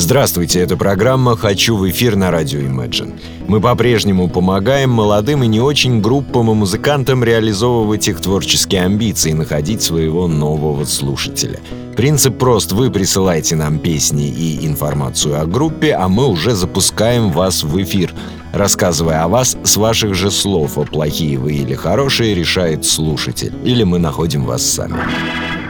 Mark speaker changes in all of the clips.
Speaker 1: Здравствуйте, это программа «Хочу в эфир» на радио Imagine. Мы по-прежнему помогаем молодым и не очень группам и музыкантам реализовывать их творческие амбиции и находить своего нового слушателя. Принцип прост. Вы присылаете нам песни и информацию о группе, а мы уже запускаем вас в эфир, рассказывая о вас с ваших же слов, а плохие вы или хорошие решает слушатель. Или мы находим вас сами.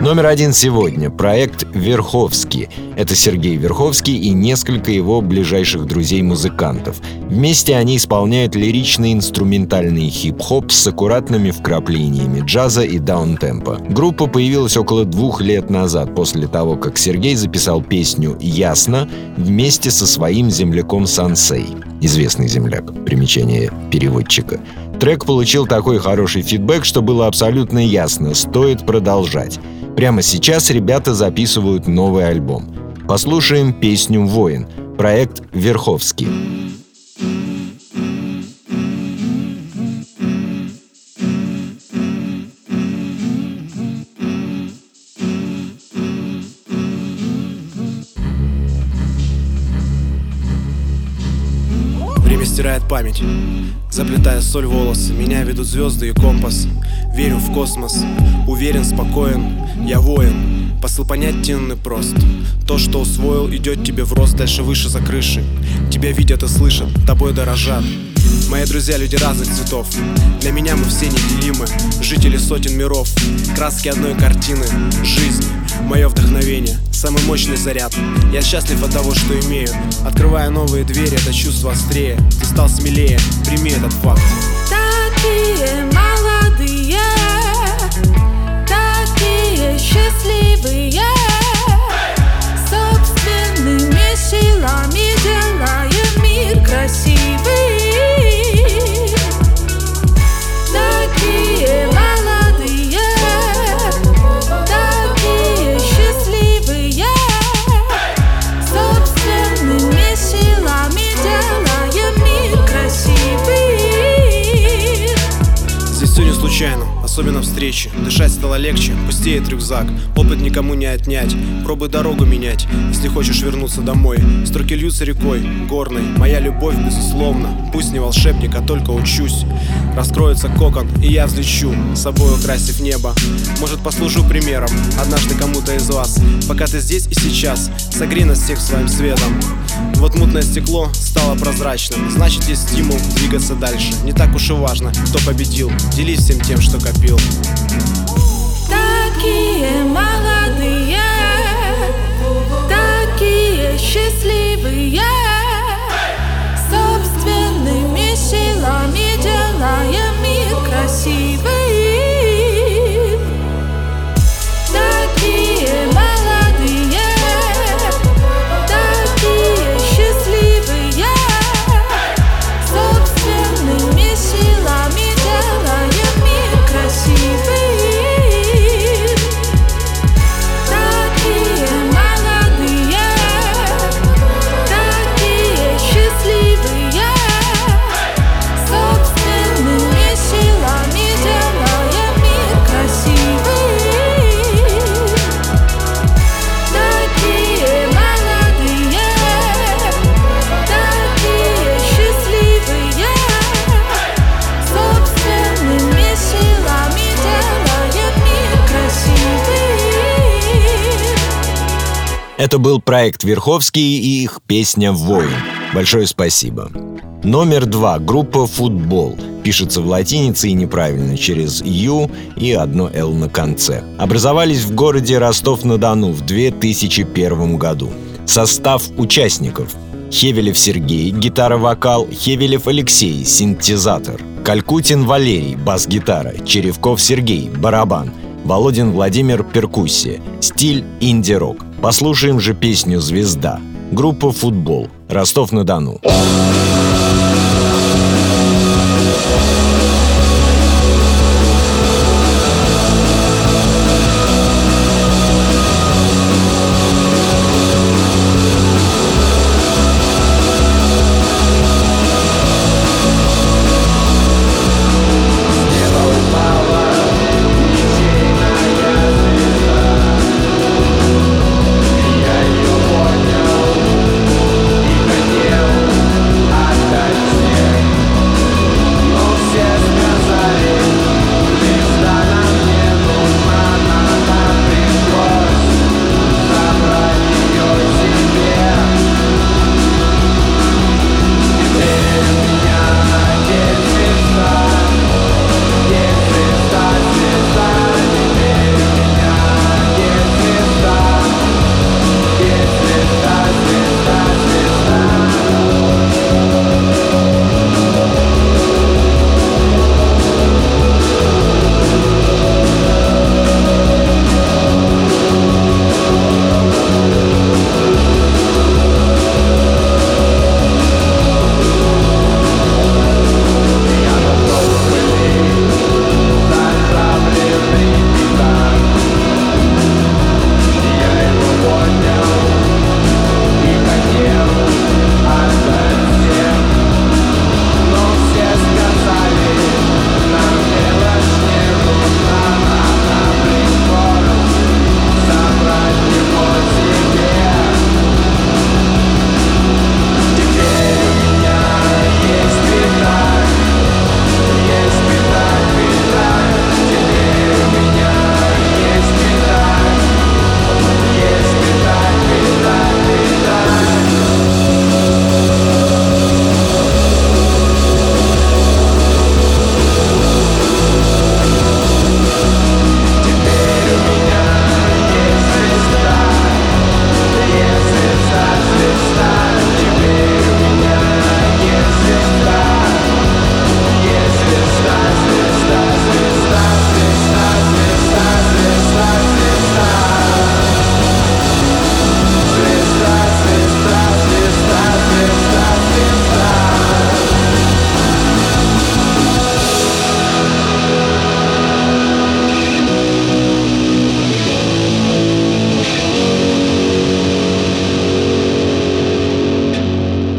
Speaker 1: Номер один сегодня – проект «Верховский». Это Сергей Верховский и несколько его ближайших друзей-музыкантов. Вместе они исполняют лиричный инструментальный хип-хоп с аккуратными вкраплениями джаза и даунтемпа. Группа появилась около двух лет назад, после того, как Сергей записал песню «Ясно» вместе со своим земляком Сансей. Известный земляк. Примечание переводчика. Трек получил такой хороший фидбэк, что было абсолютно ясно – стоит продолжать. Прямо сейчас ребята записывают новый альбом. Послушаем песню «Воин», проект «Верховский».
Speaker 2: Стирает память, заплетая соль волосы Меня ведут звезды и компас. Верю в космос, уверен, спокоен. Я воин, посыл понятен и прост. То, что усвоил, идет тебе в рост. Дальше выше за крышей Тебя видят и слышат, тобой дорожат. Мои друзья люди разных цветов. Для меня мы все неделимы. Жители сотен миров. Краски одной картины. Жизнь Мое вдохновение Самый мощный заряд. Я счастлив от того, что имею. Открывая новые двери, это чувство острее. Ты стал смелее, прими этот факт.
Speaker 3: Такие молодые
Speaker 2: встречи. Дышать стало легче, пустеет рюкзак Опыт никому не отнять, пробуй дорогу менять. Если хочешь вернуться домой Строки льются рекой, горной. Моя любовь, безусловно Пусть не волшебник, а только учусь. Раскроется кокон, и я взлечу собой украсив небо. Может послужу примером Однажды кому-то из вас. Пока ты здесь и сейчас Согрей нас всех своим светом Вот мутное стекло стало прозрачным. Значит есть стимул двигаться дальше. Не так уж и важно, кто победил. Делись всем тем, что копил
Speaker 1: Это был проект «Верховский» и их песня «Воин». Большое спасибо. Номер два. Группа «Футбол». Пишется в латинице и неправильно, через «Ю» и одно «Л» на конце. Образовались в городе Ростов-на-Дону в 2001 году. Состав участников. Хевелев Сергей, гитара-вокал, Хевелев Алексей, синтезатор, Калькутин Валерий, бас-гитара, Черевков Сергей, барабан, Володин Владимир, перкуссия, стиль инди-рок. Послушаем же песню «Звезда». Группа «Футбол», Ростов-на-Дону.
Speaker 4: Я ее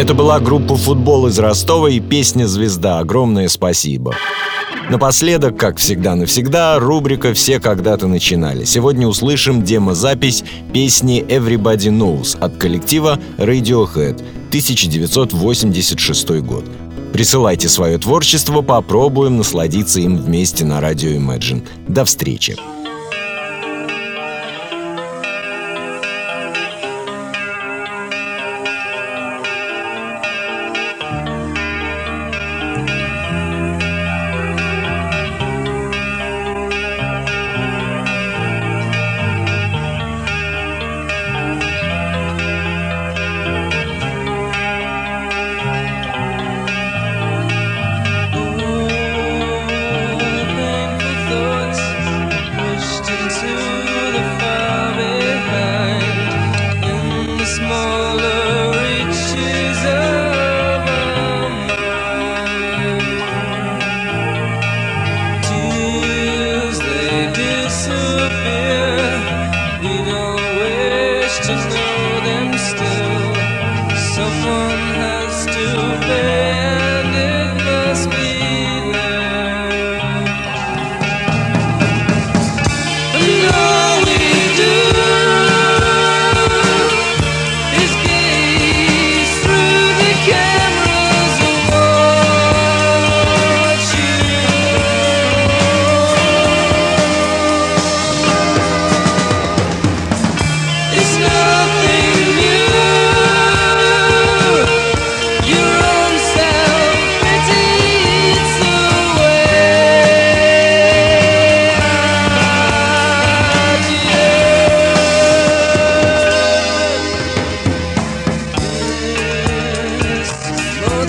Speaker 1: Это была группа «Футбол» из Ростова и песня «Звезда». Огромное спасибо. Напоследок, как всегда навсегда, рубрика «Все когда-то начинали». Сегодня услышим демозапись песни «Everybody Knows» от коллектива Radiohead, 1986 год. Присылайте свое творчество, попробуем насладиться им вместе на радио Imagine. До встречи!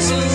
Speaker 3: chances